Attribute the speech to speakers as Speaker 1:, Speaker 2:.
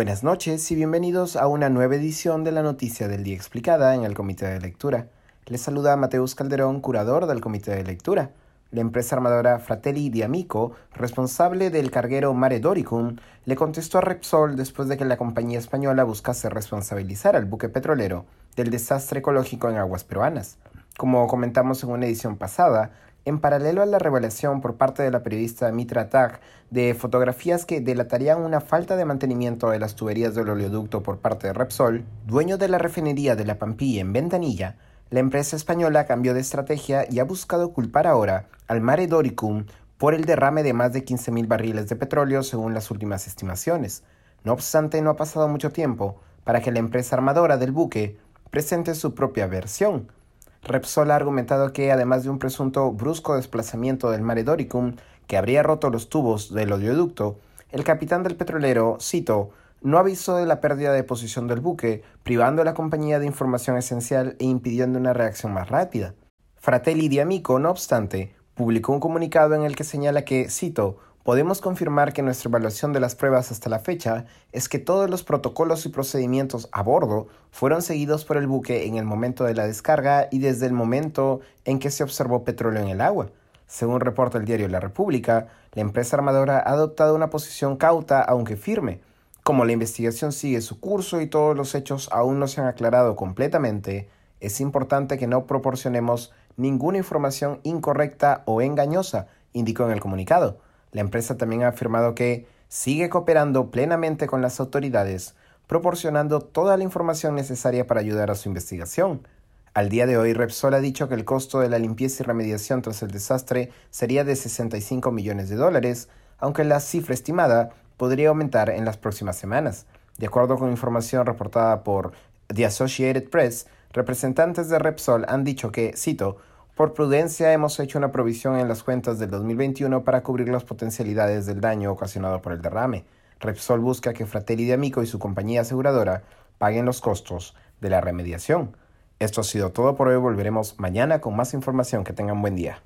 Speaker 1: Buenas noches y bienvenidos a una nueva edición de la Noticia del Día Explicada en el Comité de Lectura. Les saluda Mateus Calderón, curador del Comité de Lectura. La empresa armadora Fratelli di Amico, responsable del carguero Mare Doricum, le contestó a Repsol después de que la compañía española buscase responsabilizar al buque petrolero del desastre ecológico en aguas peruanas. Como comentamos en una edición pasada, en paralelo a la revelación por parte de la periodista Mitra Tag de fotografías que delatarían una falta de mantenimiento de las tuberías del oleoducto por parte de Repsol, dueño de la refinería de la Pampilla en Ventanilla, la empresa española cambió de estrategia y ha buscado culpar ahora al Mare Doricum por el derrame de más de 15.000 barriles de petróleo según las últimas estimaciones. No obstante, no ha pasado mucho tiempo para que la empresa armadora del buque presente su propia versión, Repsol ha argumentado que, además de un presunto brusco desplazamiento del Mare Doricum que habría roto los tubos del oleoducto, el capitán del petrolero, Cito, no avisó de la pérdida de posición del buque, privando a la compañía de información esencial e impidiendo una reacción más rápida. Fratelli di Amico, no obstante, publicó un comunicado en el que señala que, cito, Podemos confirmar que nuestra evaluación de las pruebas hasta la fecha es que todos los protocolos y procedimientos a bordo fueron seguidos por el buque en el momento de la descarga y desde el momento en que se observó petróleo en el agua. Según reporta el diario La República, la empresa armadora ha adoptado una posición cauta aunque firme. Como la investigación sigue su curso y todos los hechos aún no se han aclarado completamente, es importante que no proporcionemos ninguna información incorrecta o engañosa, indicó en el comunicado. La empresa también ha afirmado que sigue cooperando plenamente con las autoridades, proporcionando toda la información necesaria para ayudar a su investigación. Al día de hoy, Repsol ha dicho que el costo de la limpieza y remediación tras el desastre sería de 65 millones de dólares, aunque la cifra estimada podría aumentar en las próximas semanas. De acuerdo con información reportada por The Associated Press, representantes de Repsol han dicho que, cito, por prudencia hemos hecho una provisión en las cuentas del 2021 para cubrir las potencialidades del daño ocasionado por el derrame. Repsol busca que Fratelli de Amico y su compañía aseguradora paguen los costos de la remediación. Esto ha sido todo por hoy. Volveremos mañana con más información. Que tengan buen día.